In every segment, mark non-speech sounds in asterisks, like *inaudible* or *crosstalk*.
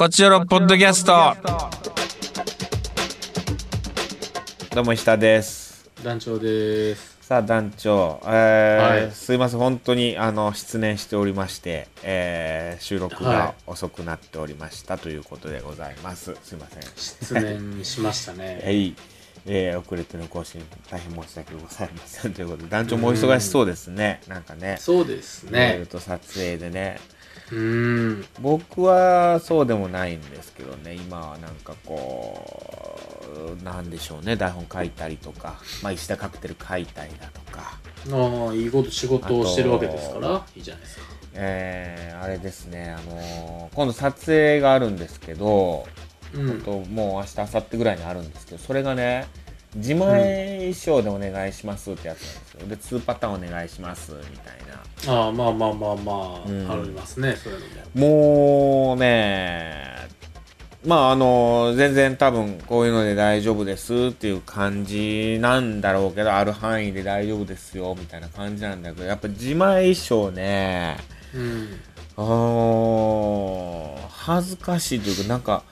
こちらのポッドキャスト。どうも石田です。団長です。さあ団長、えーはいすいません本当にあの失念しておりまして、えー収録がは遅くなっておりましたということでございます。すいません。失念しましたね。*laughs* はい、えー遅れての更新大変申し訳ございませんということで団長もお忙しそうですね。なんかね。そうですいろいろね。と撮影でね。うーん。僕はそうでもないんですけどね今はなんかこうなんでしょうね台本書いたりとか、まあ、石田カクテル書いたりだとか、ああ、いいこと、仕事をしてるわけですから、いいじゃないですか。えーあれですね、あのー今度撮影があるんですけど、うん。ともう明日明後日ぐらいにあるんですけどそれがね自前衣装でお願いしますってやつなんですよで2パターンお願いしますみたいなああ、まあまあまあまあ、うんありますね、そういうのも。もうね、まああの、全然多分こういうので大丈夫ですっていう感じなんだろうけど、ある範囲で大丈夫ですよみたいな感じなんだけど、やっぱ自前衣装ね、うん。あの恥ずかしいというか、なんか、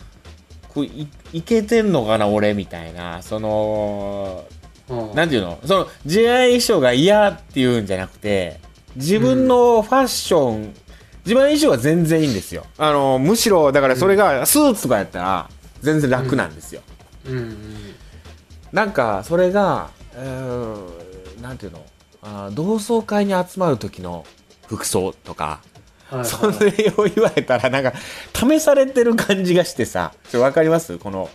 こういいけてんのかな俺みたいな、その、ああなんていうの？その自前衣装が嫌っていうんじゃなくて、自分のファッション、自前衣装は全然いいんですよ。あの、むしろ、だからそれがスーツとかやったら、全然楽なんですよ。うんうん。なんか、それが、うーん、なんていうの？あー同窓会に集まる時の服装とか、はい、そはい。れを言われたら、なんか、試されてる感じがしてさ、わかります？この、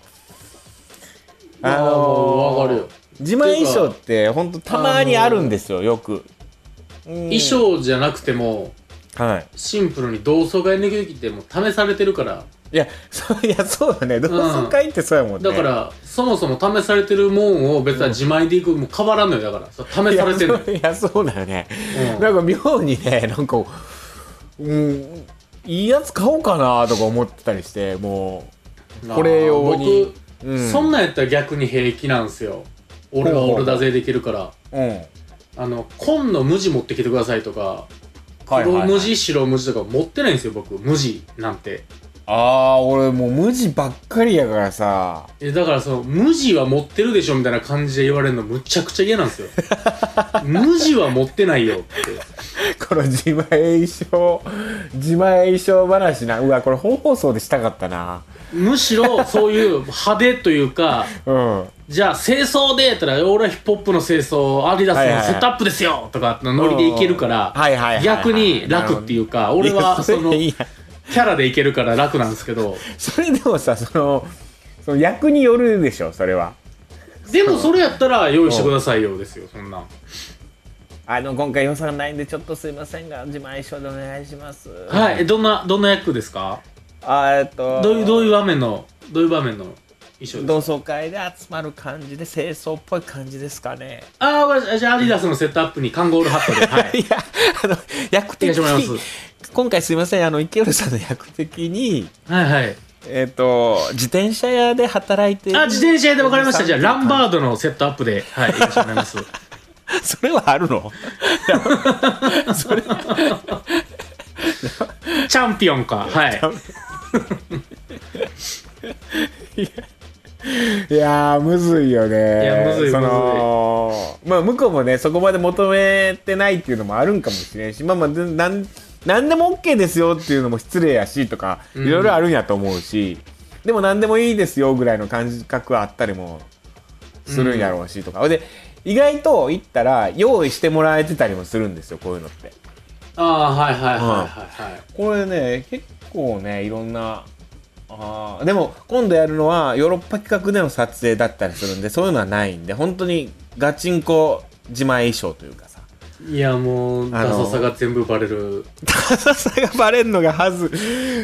ああ、もうわかるよ。自前衣装って、ほんとたまにあるんですよ、よく。うん衣装じゃなくても、はい。シンプルに同窓会の時ってもう試されてるから、いや、そう、いや、そうよね。同窓会ってそうやもんね。だから、そもそも試されてるもんを別に自前でいく、もう変わらんのよ、だから。そう試されてるのよ。いや、そういやそうだよね。うんなんか妙にね、なんか、うん、いいやつ買おうかなとか思ってたりして、もう、これ用に。僕、うん。そんなんやったら逆に平気なんすよ。俺は俺だぜできるから。うん。あの紺の無地持ってきてくださいとか黒無地白無地とか持ってないんですよ僕。無地なんてああ、俺もう無地ばっかりやからさ。えだからその無地は持ってるでしょみたいな感じで言われるのむちゃくちゃ嫌なんですよ *laughs* 無地は持ってないよってこの自前衣装、自前衣装話な。うわ、これ本放送でしたかったな。むしろそういう派手というか *laughs* うん。じゃあ清掃でやったら俺はヒップホップの清掃アディダスのセットアップですよとかのノリでいけるから逆に楽っていうか俺はそのキャラでいけるから楽なんですけど。それでもさ、その、その役によるでしょ、それは。でもそれやったら用意してくださいよですよそんなん。あの、今回予算ないんで、ちょっとすいませんが、自前衣装でお願いします。はいえどんなどんな役ですか？あえっと、どういうどういう場面のどういう場面の衣装ですか？同窓会で集まる感じで清掃っぽい感じですかね。ああじゃあアディダスのセットアップにカンゴールハットではい。*laughs* いや、あの、役的にます、今回すいません、あの、池浦さんの役的に、はいはい。えっ、と、自転車屋で働いてるあ自転車屋で分かりました。じ。ゃあランバーードのセットアップではいよろしくお願いします。それはあるの？それ、チャンピオンか。はい。いやー、むずいよね。いやむずいその、まあ、向こうもね、そこまで求めてないっていうのもあるんかもしれんし、まあまあ、でなん、なんでも OK ですよっていうのも失礼やし、とか、いろいろあるんやと思うし、でも何でもいいですよぐらいの感覚はあったりもするんやろうし、とか。で、意外と言ったら、用意してもらえてたりもするんですよ、こういうのって。ああはいはいはいはいはい。これね、結構ね、いろんな、あーでも今度やるのはヨーロッパ企画での撮影だったりするんでそういうのはないんで本当にガチンコ自前衣装というかさいやもうダサさが全部バレる。ダサさがバレんのがはず。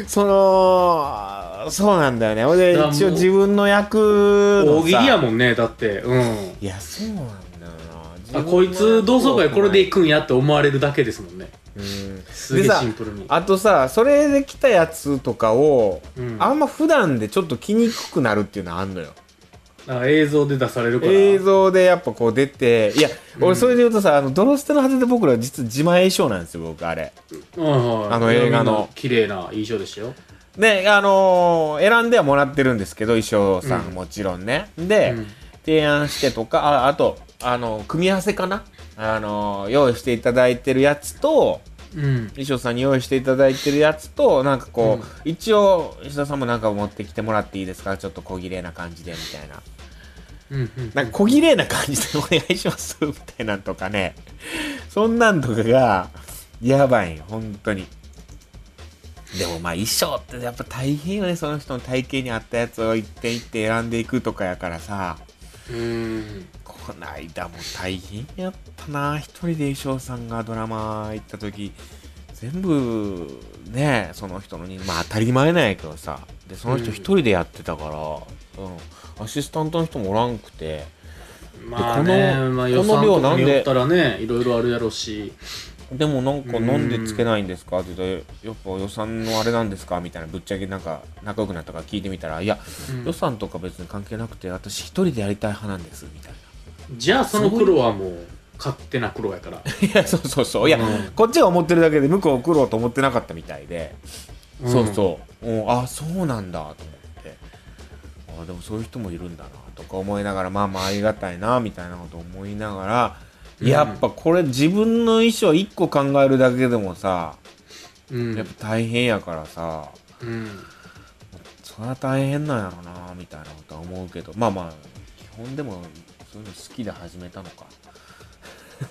そのそうなんだよね。ほんでだからもう一応自分の役大喜利やもんねだって。うん。いやそうなんだよな。あこいつ同窓会これで行くんやって思われるだけですもんね。うん。すげえでさシンプルに。あとさそれで来たやつとかを、うん。あんま普段でちょっと着にくくなるっていうのはあんのよあ映像で出されるから。映像でやっぱこう出ていや俺それで言うとさ、あのドロステの果てで僕ら実は自前衣装なんですよ僕あれ。はいはい。あの映画の。綺麗な印象でしたよ。であのー選んではもらってるんですけど衣装さんうん。もちろんね、で、うん。提案してとかああとあの組み合わせかな？あの用意していただいてるやつとうん。衣装さんに用意していただいてるやつとなんかこう、一応石田さんもなんか持ってきてもらっていいですか？ちょっと小綺麗な感じでみたいな。うんうんなんか小綺麗な感じでお願いします？みたいなんとかね。そんなんとかがやばい。よ本当に。でもまあ衣装ってやっぱ大変よね。その人の体型に合ったやつを一点一点選んでいくとかやからさ。うんこの間も大変やったな。一人で衣装さんがドラマ行った時。全部ねその人のにまあ当たり前なんやけどさ。でその人うん。一人でやってたから、うん、アシスタントの人もおらんくて。まあねこのまあの算とか量なんでったらねいろいろあるやろうし。でもなんか飲んでつけないんですかって言ってやっぱ予算のあれなんですかみたいなぶっちゃけなんか仲良くなったから聞いてみたらいやうん。予算とか別に関係なくて私一人でやりたい派なんですみたいなじゃあその黒はもう勝手な黒やから。*laughs* いやそうそうそう。いや、うんこっちが思ってるだけで向こう送ろうと思ってなかったみたいで、うん。そうそう、うん、あそうなんだ。と思って。あでもそういう人もいるんだなとか思いながらまあまあありがたいなみたいなこと思いながら、うん。やっぱこれ自分の衣装1個考えるだけでもさうん。やっぱ大変やからさうん。それは大変なんやろなみたいなことは思うけど。まあまあ基本でもそういうの好きで始めたのか。*laughs* ま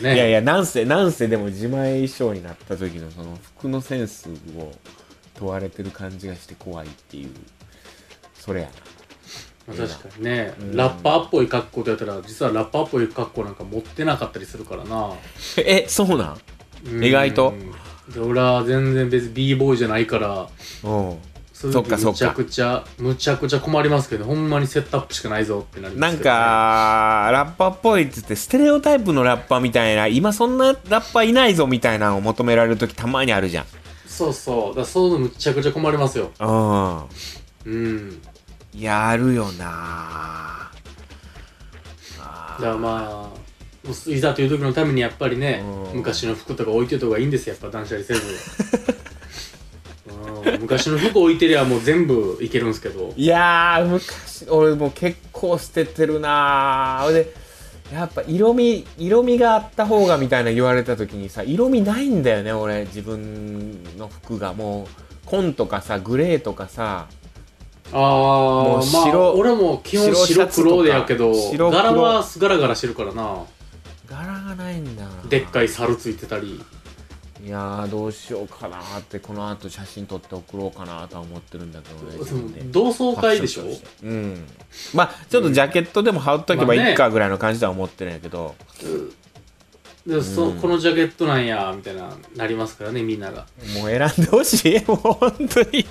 あね。いやいや、なんせ、なんせでも自前衣装になった時のその服のセンスを問われてる感じがして怖いっていう、それやまあ確かにね、うん。ラッパーっぽい格好とやったら実はラッパーっぽい格好なんか持ってなかったりするからな。な。*laughs* え、そうなん？うん。意外と？で俺は全然別に b ボーイじゃないから。うん。そういうそっかそっむちゃくちゃむちゃくちゃ困りますけどほんまにセットアップしかないぞってなりまなんすけどね。か、ラッパーっぽいって言って、ステレオタイプのラッパーみたいな、今そんなラッパーいないぞみたいなのを求められる時たまにあるじゃん。そうそう。だからそういうのむちゃくちゃ困りますよ。うん。うん。やるよなあだからまあいざという時のためにやっぱりねうん。昔の服とか置いておいた方がいいんですよ。やっぱ断捨離せず。う *laughs* ん昔の服置いてりゃもう全部いけるんですけど。いやー昔俺もう結構捨ててるなー。でやっぱ色味色味があった方がみたいな言われた時にさ色味ないんだよね俺自分の服が。もう紺とかさグレーとかさ。ああもうまあ白俺も基本白黒でやけど柄はガラガラしてるからな。柄がないんだ。なでっかい猿ついてたりいやーどうしようかなーってこの後写真撮って送ろうかなとは思ってるんだけどね自分で。同窓会でしょ？うん。まあちょっとジャケットでも羽織っとけばいいかぐらいの感じでは思ってるんやけど、でそうん。このジャケットなんやみたいななりますからねみんなが。もう選んでほしい。*laughs* もう本当に。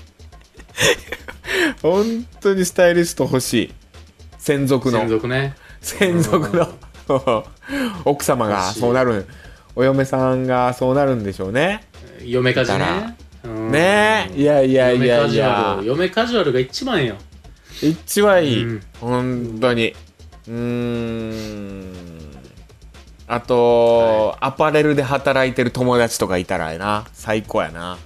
*laughs* 本当にスタイリスト欲しい。専属の。専属ね。専属の。*laughs* 奥様がそうなるお嫁さんがそうなるんでしょうね。嫁カジね。うん。ねえいやいやいやい嫁カや。ジュアル嫁カジュアルが一番よ。一番いい、うん。本当に。うーん。あと、アパレルで働いてる友達とかいたらやな。最高やな。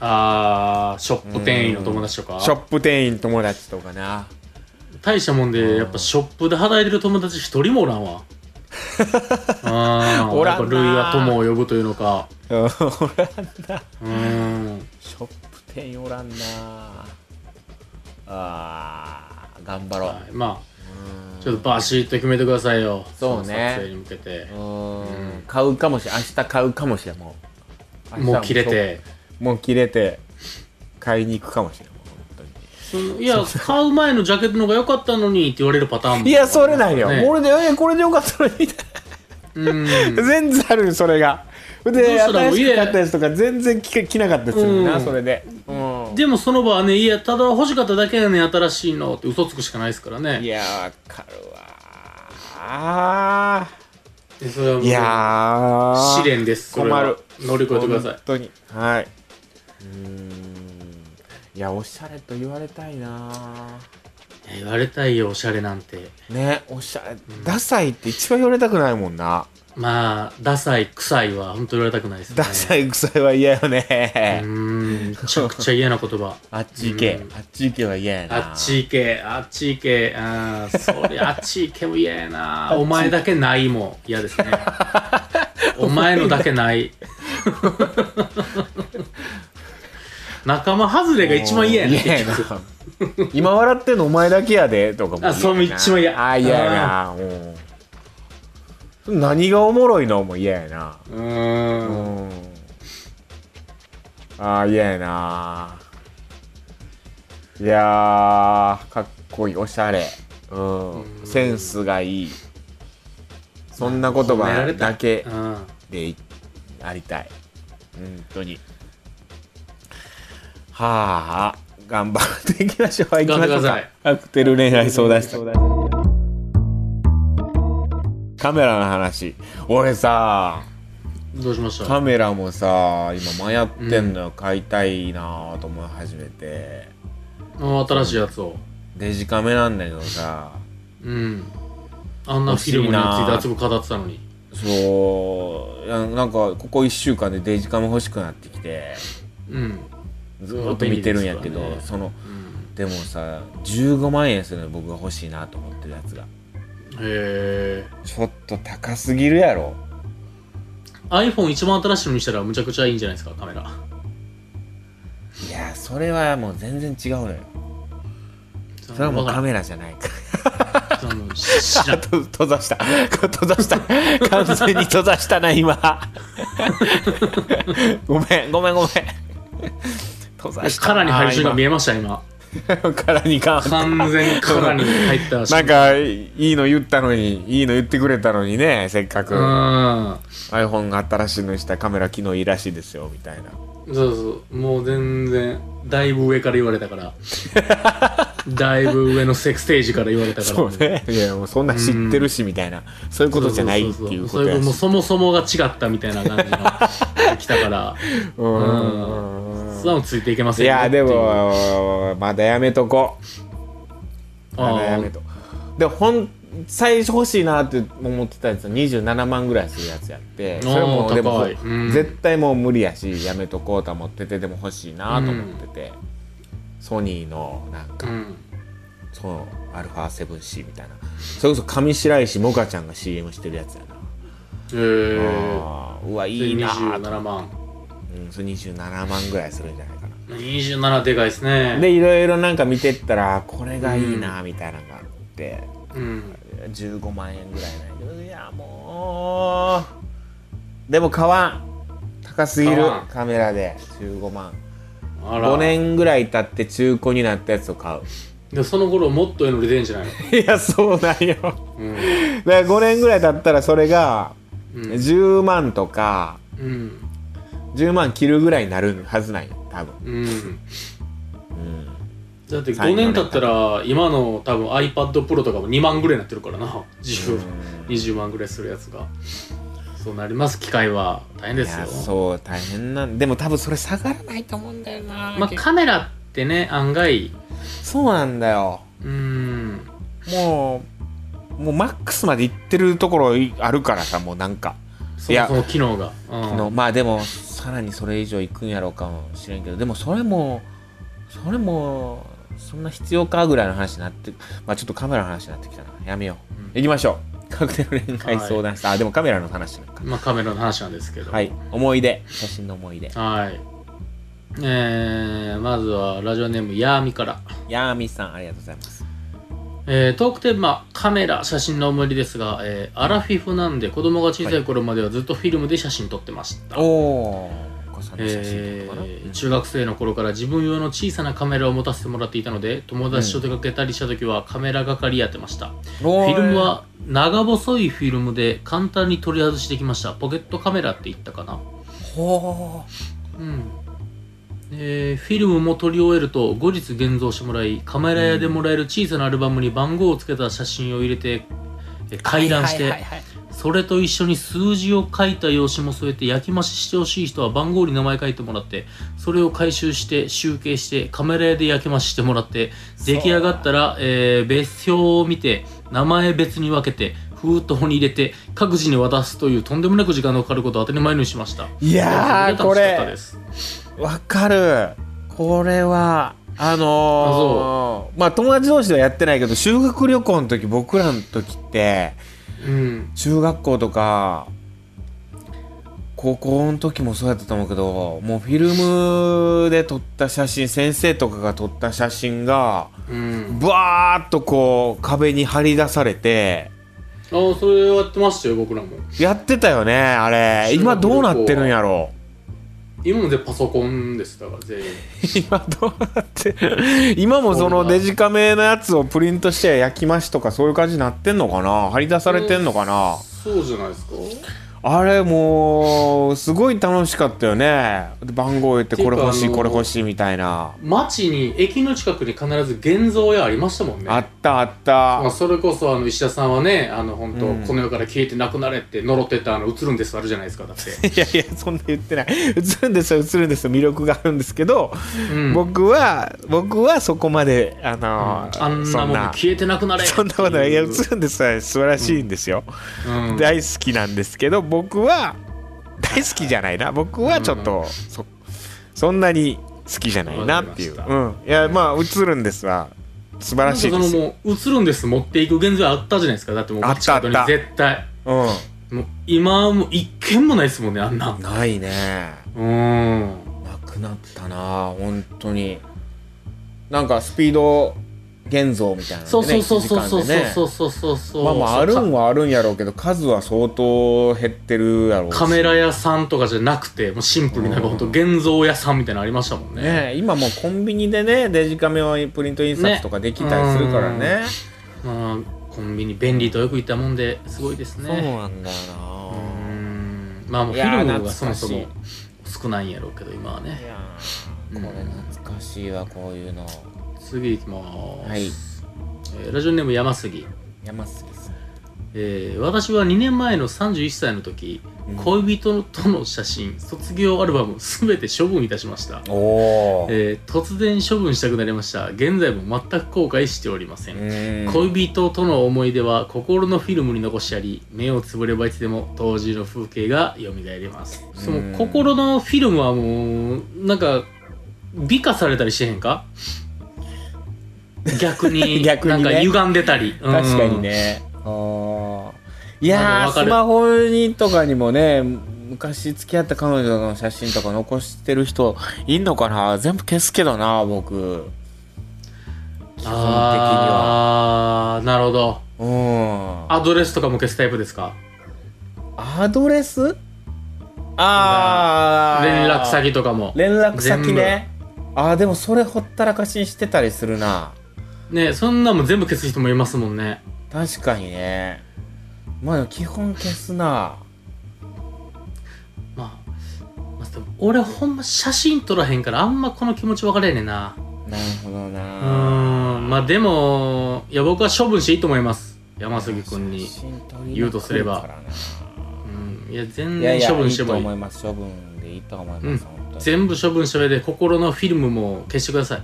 あーショップ店員の友達とか。ショップ店員友達とかな。大したもんでやっぱショップで働いてる友達一人もおらんわおらんな。類は友を呼ぶというのか。うん。おらんな。うん。ショップ店員おらんな。あー頑張ろう、はいまあうん。ちょっとバシッと決めてくださいよ。そうね。の撮影に向けて。うーん。買うかもしれん。明日買うかもしれんもう。もう切れて。もう切れて買いに行くかもしれんいや買う前のジャケットの方が良かったのにって言われるパターンもいやそれなんよ、ね。俺でえこれでよかったのに。みたいうん。な *laughs* 全然あるよそれが。で新しく買ったやつとか全然着着なかったりするな、うんそれで、うん、でもその場はねいやただ欲しかっただけやねん新しいのって嘘つくしかないですからいねやわかるわあでそれはもうーいやー。試練です。それは。困る。乗り越えてください。本当に。はい。うーんいやおしゃれと言われたいな。い言われたいよおしゃれなんて。ねおしゃれダサいって一番言われたくないもんな。まあダサい臭いは本当言われたくないですね。ダサい臭いは嫌ようねーんめちゃくちゃ嫌な言葉。あっち行け。うん。あっち行けは嫌やな。あっち行けあっち行け。あーそりゃ *laughs* あっち行けも嫌やな。お前だけないも嫌ですね。*laughs* お前のだけない仲間外れが一番嫌やね嫌やな。結局今笑ってんのお前だけやでとかもあそれも一番嫌。あ嫌やな。うん。何がおもろいのも嫌やな。ううーん。ん。あ嫌やな。いやーかっこいいおしゃれ。うん。うん。センスがいい。そんな言褒めら葉れた。だけうん。でいありたい。本当にはあ頑張っていきましょう。行きましょうか。頑張ってください。カクテル恋愛相談室カメラの話。俺さどうしました？カメラもさ今迷ってんのよ、買いたいなと思い始めて。あ新しいやつを。デジカメなんだけどさ。うん。あんなフィルムについて熱く語ってたのに。そう。なんかここ1週間でデジカメ欲しくなってきて。うんずーっと見てるんやけど、まあ便利ですそのうん。でもさ15万円するの僕が欲しいなと思ってるやつが。へえちょっと高すぎるやろ。iPhone 一番新しいのにしたらむちゃくちゃいいんじゃないですかカメラ。いやそれはもう全然違うのよ。それはもうカメラじゃないか *laughs* 閉ざした。閉ざした。完全に閉ざしたな今。*laughs* ごめんごめんごめん閉ざした。カラーに入る瞬間見ええました今。カラーに変わった完全に。に入ったなんかいいの言ったのにいいの言ってくれたのにねせっかく。うん。iPhone が新しいのにしたカメラ機能いいらしいですよみたいな。そうそう。もう全然だいぶ上から言われたから *laughs* だいぶ上のセクステージから言われたから。そうね。いやもうそんな知ってるしみたいな。そういうことじゃないっていうことやそもそもが違ったみたいな感じの来たから。うん。それはもうついていけませんよ。いやでもまだやめとこう。まだやめとでほん最初欲しいなって思ってたやつは27万ぐらいするやつやって。それもでもうん。絶対もう無理やしやめとこうと思っててでも欲しいなと思ってて、ソニーのなんか、うん。そう α7C みたいな。それこそ上白石萌歌ちゃんが CM してるやつやな、へえうわいいなーと。27万。うん、それ27万ぐらいするんじゃないかな。27でかいですね。でいろいろなんか見てったらあこれがいいなみたいなのがあって、うん。15万円ぐらいなんやけどいやもう。でも買わん。高すぎる。カメラで。15万5年ぐらい経って中古になったやつを買う。でその頃もっとええの出てんじゃないの？*laughs* いやそうなんよ。うん。だから5年ぐらい経ったらそれがうん。10万とかうん。10万切るぐらいになるはずなんよ多分。うん。うん。だって5年経ったら今の多分 iPad Pro とかも2万ぐらいになってるからな。10 20万ぐらいするやつがそうなります。機械は大変いですよ。やそう大変なんでも多分それ下がらないと思うんだよなまあカメラってね案外。そうなんだよ。うん。もうもうマックスまでいってるところあるからさもうなんか。いやそもそも機能が。うん。のまあでもさらにそれ以上いくんやろうかもしれんけどでもそれもそれもそんな必要かぐらいの話になってまあちょっとカメラの話になってきたな。やめよう、うん。行きましょうカクテル恋愛相談室、あでもカメラの話なんか。まあカメラの話なんですけど。はい。思い出。写真の思い出。はい。えー、まずはラジオネームヤーミから。ヤーミさんありがとうございます。えートークテーマカメラ写真の思い出ですが、えーアラフィフなんで子供が小さい頃まではずっとフィルムで写真撮ってました、おおお子さんの写真えとかな、ー中学生の頃から自分用の小さなカメラを持たせてもらっていたので友達と出かけたりした時はカメラ係やってました、フフィルムは長細いフィルムで簡単に取り外しできました。ポケットカメラって言ったかな。ほうん。えーフィルムも撮り終えると後日現像してもらいカメラ屋でもらえる小さなアルバムに番号をつけた写真を入れてえー回覧して、はいはいはいはいそれと一緒に数字を書いた用紙も添えて焼き増ししてほしい人は番号に名前書いてもらってそれを回収して集計してカメラ屋で焼き増ししてもらって出来上がったら、えー別表を見て名前別に分けて封筒に入れて各自に渡すというとんでもなく時間のかかることを当たり前にしました。いやーこれわかる。これはあのーまあ友達同士ではやってないけど修学旅行の時僕らの時ってうん。中学校とか高校の時もそうやったと思うけどもうフィルムで撮った写真先生とかが撮った写真がうん。バーッとこう壁に貼り出されてああそれやってましたよ僕らも。やってたよねあれ。今どうなってるんやろ今までパソコンです。だから全員。今どうなって今もそのデジカメのやつをプリントして焼き増しとかそういう感じになってんのかな？貼り出されてんのかな、そうじゃないですかあれもうすごい楽しかったよね。で番号言ってこれ欲しいこれ欲しいみたいな。街に駅の近くに必ず現像屋ありましたもんね。あったあっまあ、たそれこそあの石田さんはねあの本当、うん。この世から消えてなくなれって呪ってたあの映るんですあるじゃないですかだって、*laughs* いやいやそんな言ってない。映るんですよ映るんですよ魅力があるんですけど、うん、僕は僕はそこまであのあんなもん消えてなくなれそんなことない。いや映るんですよ。素晴らしいんですよ、うん。大好きなんですけど僕は大好きじゃないな。僕はちょっと、そそんなに好きじゃないなっていう。うん。いやまあ映るんですわ素晴らしいです。もう映るんです持っていく現像屋あったじゃないですか。だってもうあったあった。絶対。うもう今はもう一軒もないですもんねあんな。んないね。うん。なくなったな本当に。なんかスピード現像みたいなねそうそうそうそう1時間でね。そうそうそうそうまあまああるんはあるんやろうけど数は相当減ってるやろうし。カメラ屋さんとかじゃなくてもうシンプルになんかうん。本当現像屋さんみたいなのありましたもんね。ね今もうコンビニでねデジカメをプリント印刷とかできたりするからね。まあコンビニ便利とよく言ったもんですごいですそうねなんだような、ん。まあもうフィルムがそもそも少ないんやろうけど今はいねやーこれ懐かしいわこういうの次いきます、はい。えーラジオネーム山杉。山杉さん。えー私は2年前の31歳の時、うん。恋人との写真卒業アルバムすべて処分いたしました、おお、えー突然処分したくなりました。現在も全く後悔しておりません、うん。恋人との思い出は心のフィルムに残してあり目をつぶればいつでも当時の風景が蘇ります。その心のフィルムはもうなんか美化されたりしてへんか？逆に *laughs* 逆にね。なんか歪んでたり、うん。確かにね、あー。いやスマホにとかにもね昔付き合った彼女の写真とか残してる人いんのかな？全部消すけどな僕。基本的には。ああなるほど。うん。アドレスとかも消すタイプですか？アドレス？ああ連絡先とかも。連絡先ね。あーでもそれほったらかしにしてたりするなねそんなんも全部消す人もいますもんね。確かにね。まあ基本消すな。まあ、まあ、俺ほんま写真撮らへんからあんまこの気持ち分からへんねんな。なるほどうな。ーん。まあでもいや僕は処分していいと思います。山杉君に言うとすれば。うん。いや全然処分してもいい。いいと思います。処分でいいと思います、うん。全部処分した上で心のフィルムも消してください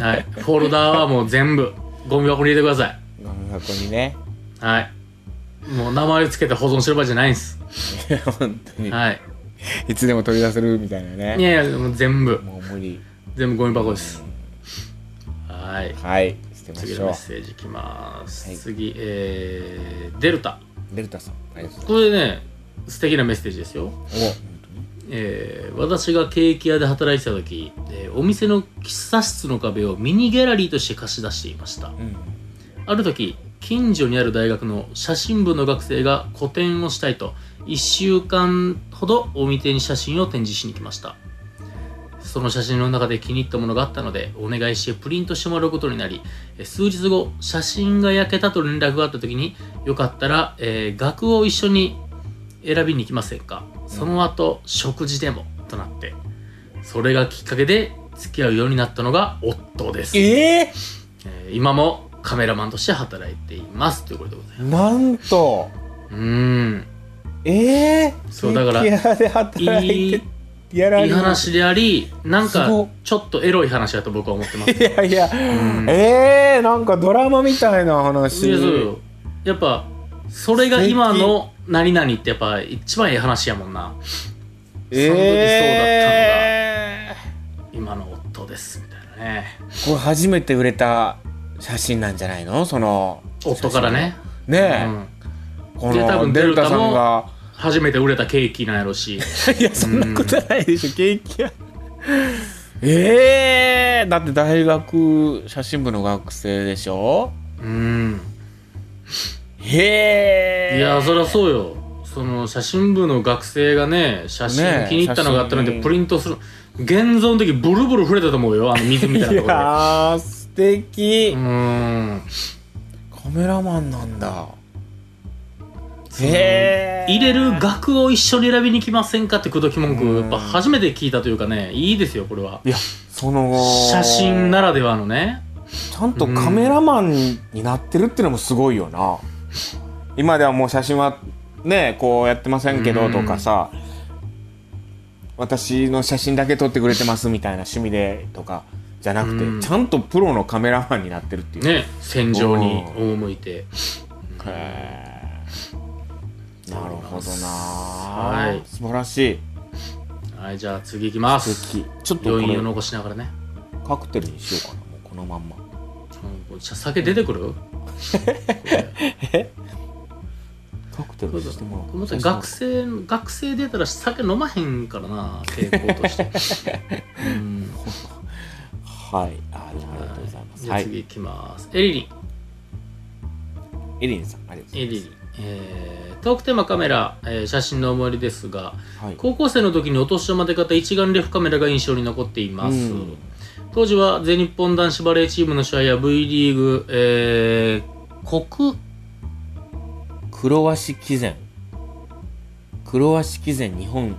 はい。フォルダーはもう全部。ゴミ箱に入れてください。ゴミ箱にね。はい。もう名前つけて保存してる場合じゃないんです。い *laughs* や本当に、はい。い、つでも取り出せるみたいないねやいやもう全部。もう無理。全部ゴミ箱です。はい。はい。捨てま次のメッセージいきます、はい。次えー、デルタ。デルタさん。これね素敵なメッセージですよ。お。本えー私がケーキ屋で働いてた時、えーお店の喫茶室の壁をミニギャラリーとして貸し出していました。うん。ある時近所にある大学の写真部の学生が個展をしたいと1週間ほどお店に写真を展示しに来ました。その写真の中で気に入ったものがあったのでお願いしてプリントしてもらうことになりえー数日後写真が焼けたと連絡があった時によかったら、えー額を一緒に選びに行きませんか？その後、食事でもとなってそれがきっかけで付き合うようになったのが夫です、えええー今もカメラマンとして働いています。ということでございまなんと。うん。ええそうだからで働いてやられいいる話でありなんかすごっ。ちょっとエロい話だと僕は思ってます。いやいや、ん。ええなんかドラマみたいないや話そうよ。やっぱそれが今の何々ってやっぱ一番いい話やもんな。ええ今の夫です。みたいなね。これ初めて売れた写真なんじゃないの？その夫からね、ねえ、うん、このデルタさんが。初めて売れたケーキなんやろし。*laughs* いやそんなことないでしょケーキ屋ええだって大学写真部の学生でしょ？うんへえ。いやそりゃそうよ。その写真部の学生がね写真気に入ったのがあったのでプリントする。現像の時ブルブル触れたと思うよあの水みたいいなところで。やー素敵、うーん。カメラマンなんだ。へえ。入れる額を一緒に選びに来ませんかって口説き文句うん。やっぱ初めて聞いたというかねいいですよこれは。いやその写真ならではのね。ちゃんとカメラマンになってるっていうのもすごいよな、今ではもう写真はねこうやってませんけどうん。とかさ、私の写真だけ撮ってくれてますみたいな趣味でとかじゃなくて、うん。ちゃんとプロのカメラマンになってるっていう。ね戦場に赴いて。へえなるほどなはい。素晴らしい。はいじゃあ次いきます。素敵ちょっと余韻を残しながらね。カクテルにしようかなもうこのまんま。うん酒出てくる？カクテルしてもらう。学生学生出たら酒飲まへんからな傾向としてう。んはいありがとう。ございますはい次いきます、エリリンエリンさんありがとう。ございますエリリンえートークテーマカメラ、えー写真の思い出ですがはい高校生の時にお年玉で買った一眼レフカメラが印象に残っています、う。ん当時は全日本男子バレーチームの試合や V リーグ、えー国黒鷲騎前黒鷲騎前日本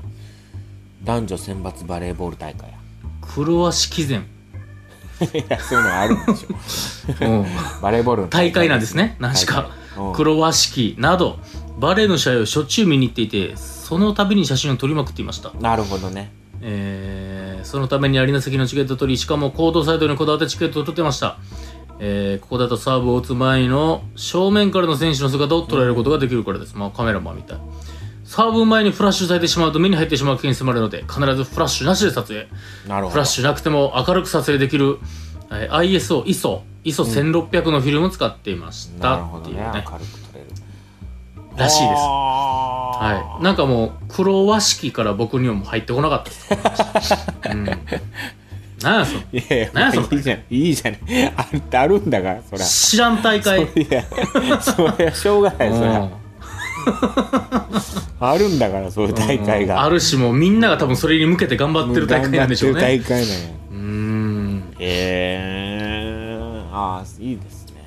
男女選抜バレーボール大会や。黒足騎前、*laughs* いやそういうのあるんでしょ。バレーボールの大会。なんですね。何しかうん。黒足騎などバレーの試合をしょっちゅう見に行っていてその度に写真を撮りまくっていました。なるほどね。えーそのためにアリーナ席のチケットを取りしかもコートサイドにこだわってチケットを取ってました、えーここだとサーブを打つ前の正面からの選手の姿を捉えることができるからです、まあカメラマンみたい。サーブ前にフラッシュされてしまうと目に入ってしまう危険に迫るので必ずフラッシュなしで撮影。なるほど。フラッシュなくても明るく撮影できる、えー ISO、ISO、ISO1600 のフィルムを使っていましたなるほどっていうねらしいです。ははい。なんかもう、黒和式から僕にはもう入ってこなかったです。うん。なんやその。*laughs* いやいや何やその。いいじゃん。いいじゃん。あるってあるんだからそりゃ。知らん大会。そりゃそりゃしょうがないそりゃ。*laughs* あるんだからそういう大会が。あるし、もうみんなが多分それに向けて頑張ってる大会なんでしょうね。る大会なん。やうーん。へえああいいですね。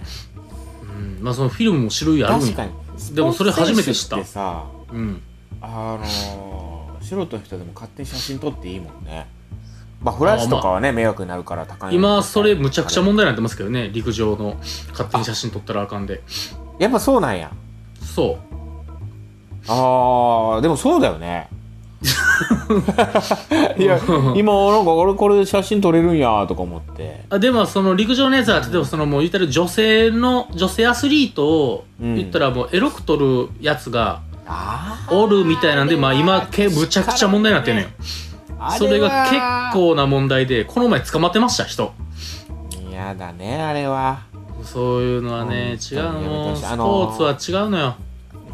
うん。まあそのフィルムも種類あるんや。確かにでもそれ初めて知ったさうん。あのー、素人の人でも勝手に写真撮っていいもんねまあフラッシュとかはね迷惑になるから高い今、それむちゃくちゃも問題になってますけどね。陸上の勝手に写真撮ったらあかんで。やっぱそうなんやそあーでもそうだよね *laughs* いや今なんか俺これで写真撮れるんやとか思ってう。あでもその陸上のやつは、例えばそのもう言ったら女性の、女性アスリートをうん言ったらもうエロく撮るやつが、あおるみたいなんで、まあ今、けむちゃくちゃ問題になってんのよ。あそれが結構な問題で、この前捕まってました、人。嫌だねあれはそういうのはね、違うの。スポーツは違うのよ。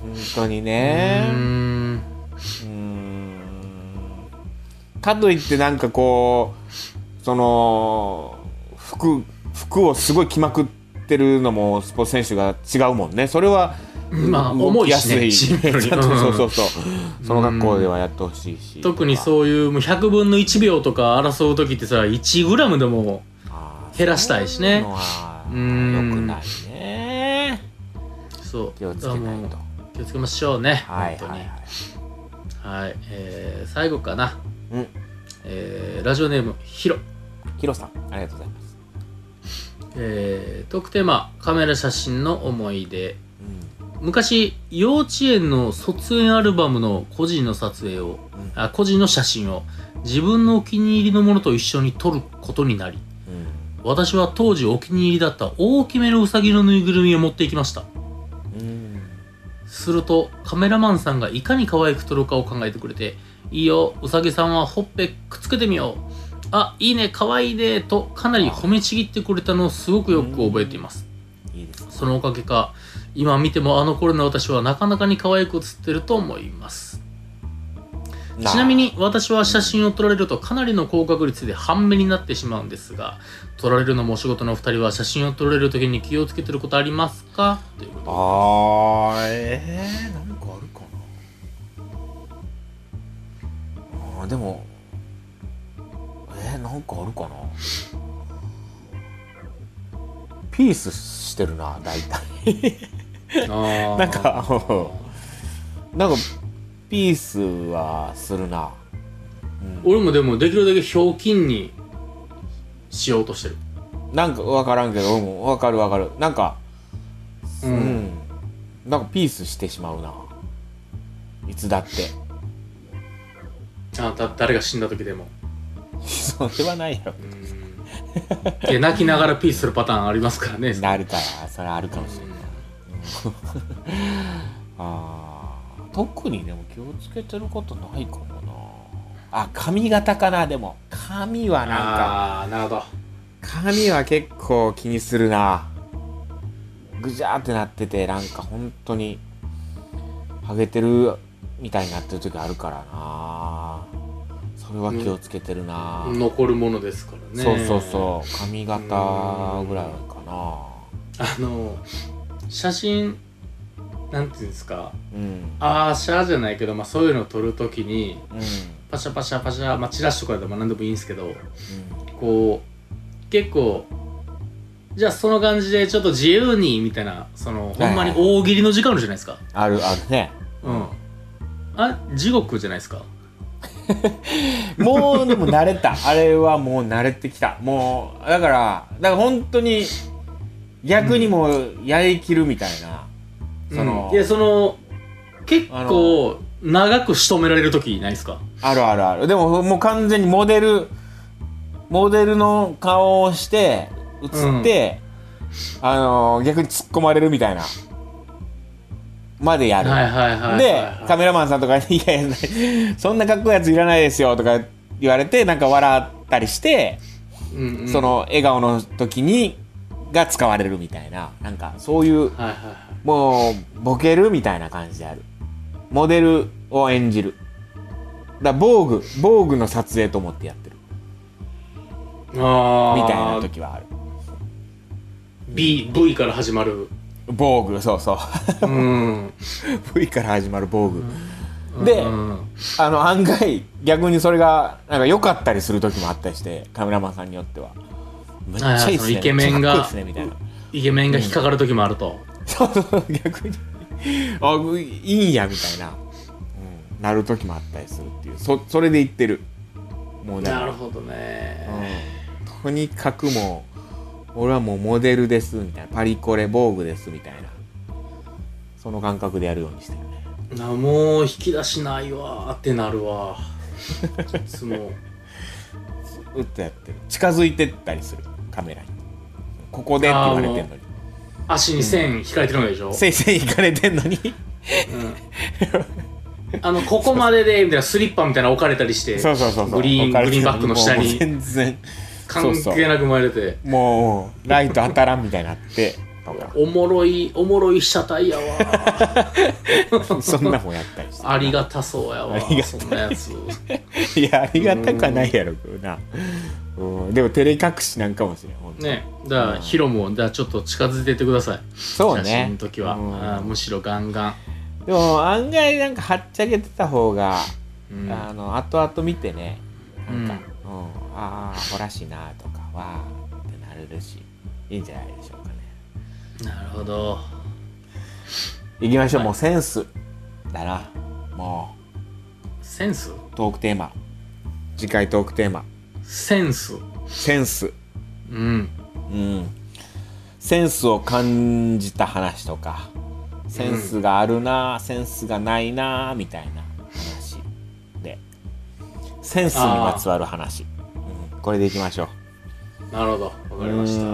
本当にうねーん。かといってなんかこうその服服をすごい着まくってるのもスポーツ選手が違うもんねそれはまあ、動重いきやすしね、シンプルに。*laughs* そうそうそううんその学校ではやってほしいし特にそういうもう100分の1秒とか争う時ってさ、1グラムでもう減らしたいしねううんよくないねそう。気をつけないと気をつけましょうね。はい本当にはいはいはい。えー、最後かな。うん。えー、ラジオネーム、ヒロ。ヒロさんありがとうございます。えー、トークテーマ、カメラ写真の思い出。うん。昔幼稚園の卒園アルバムの個人の撮影を、うん。あ個人の写真を自分のお気に入りのものと一緒に撮ることになりうん。私は当時お気に入りだった大きめのウサギのぬいぐるみを持っていきました。うん。するとカメラマンさんがいかに可愛く撮るかを考えてくれて「いいよ。うさぎさんはほっぺくっつけてみよう」「あいいね。可愛いね」とかなり褒めちぎってくれたのをすごくよく覚えています。いいですね。そのおかげか。今見てもあの頃の私はなかなかに可愛く写ってると思います。ちなみに私は写真を撮られるとかなりの高確率で半目になってしまうんですが撮られるのもお仕事のお二人は写真を撮られる時に気をつけてることありますか？ということあーえー、なんかある？あーでもえー、なんかあるかな？ピースしてるな大体。*laughs* なんかなんかピースはするな、うん、俺もでもできるだけひょうきんにしようとしてる。なんか分からんけど俺も分かる分かる。なんかううんん、なんかピースしてしまうな。いつだってあだ誰が死んだ時でも。それはないよ。うん。いや泣きながらピースするパターンありますからね。なるからそれはあるかもしれない。あー特にでも気をつけてることないかもな。あ髪型かなでも。髪はなんか。あなるほど。髪は結構気にするな。ぐじゃーってなっててなんか本当にハゲてるみたいになってる時あるからな。それは気をつけてるな、残るものですからね。そうそうそう。髪型ぐらいかな。あの写真なんていうんですか。うん。あーシャーじゃないけど、まあ、そういうのを撮るときにうん。パシャパシャパシャ、まあ、チラシとかでも何でもいいんですけどこう結構じゃあその感じでちょっと自由にみたいなそのほんまに大喜利の時間あるじゃないですか。あるあるね。うんあ地獄じゃないですか。*laughs* もうでも慣れた。あれはもう慣れてきた。もうだからだから本当に逆にもうやりきるみたいな、そのうん。いやその結構長く仕留められる時ないですか？あるあるある。でももう完全にモデルモデルの顔をして映って、あの逆に突っ込まれるみたいなまでやる、でカメラマンさんとかに「*laughs* いやいやそんなかっこいいやついらないですよ」とか言われてなんか笑ったりして、うんうん。その笑顔の時にが使われるみたいな。なんかそういうもうボケるみたいな感じである。モデルを演じる。だ防具防具の撮影と思ってやってる。みたいな時はある。B V から始まる防具そうそう。うん。*laughs* V から始まる防具、でうん。あの案外逆にそれがなんか良かったりする時もあったりしてカメラマンさんによっては。めっちゃいいっすね。イケメンがねみたいな。イケメンが引っかかる時もあると、そうそう逆に。あいいんやみたいな、うん、なる時もあったりするっていう。そそれで言ってる。もうなるほどね、うん、とにかくもう俺はもうモデルですみたいなパリコレ防具ですみたいなその感覚でやるようにしてるね。なもう引き出しないわーってなるわ。いつもうっとやってる近づいてったりするカメラに。ここでって言われてんのに。足に線引かれてるのでしょ、せいせい行かれてんのに。うん。あのここまででみたいなスリッパみたいなの置かれたりしてそうそうそうそう。グリーングリーンバックの下に。全然関係なく前出て。もうライト当たらんみたいになって。おもろいおもろい被写体やわ。*laughs* そんなもんやったりして。ありがたそうやわそんなやつ。いやありがたくはないやろうな。うん。でも照れ隠しなんかもしれんね。だからヒロもだちょっと近づいていってください。写そうね。真の時は、うん。あーむしろガンガン、でも案外なんかはっちゃけてた方が、うん。あの後々見てね。なんか、ううんああほらしいなとかわーってなれるしいいんじゃないでしょうかねなるほどいきましょう、はいもうセンスだなもうセンストークテーマ次回トークテーマセンスセンスうんうんセンスを感じた話とかセンスがあるな、センスがないなみたいな話でセンスにまつわる話、これでいきましょう。なるほど。わかりました。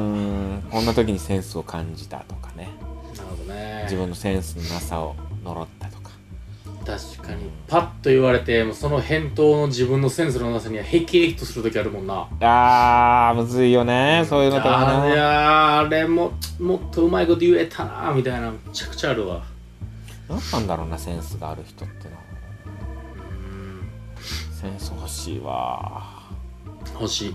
こんな時にセンスを感じたとかね。るほどね。自分のセンスのなさを呪ったとか。確かに。パッと言われてもうその返答の自分のセンスのなさにはへきへきとする時あるもんな。あーむずいよね。そういうのとかな。やーあれももっとうまいこと言えたなみたいなめちゃくちゃあるわ。何なんだろうなセンスがある人ってのうん。センス欲しいわ欲しい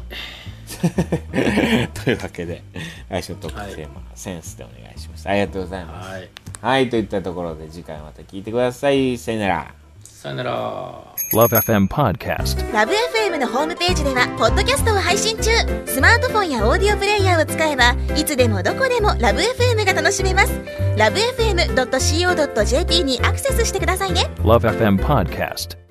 というわけで来週のトークテーマ、センスでお願いします。ありがとうございます。はい。はいといったところで次回また聞いてください。さよなら。さよなら。Love FM Podcast. ラブ f m のホームページではポッドキャストを配信中。スマートフォンやオーディオプレイヤーを使えばいつでもどこでもラブ f m が楽しめます。ラブ FM.co.jp にアクセスしてくださいね。Love FM Podcast.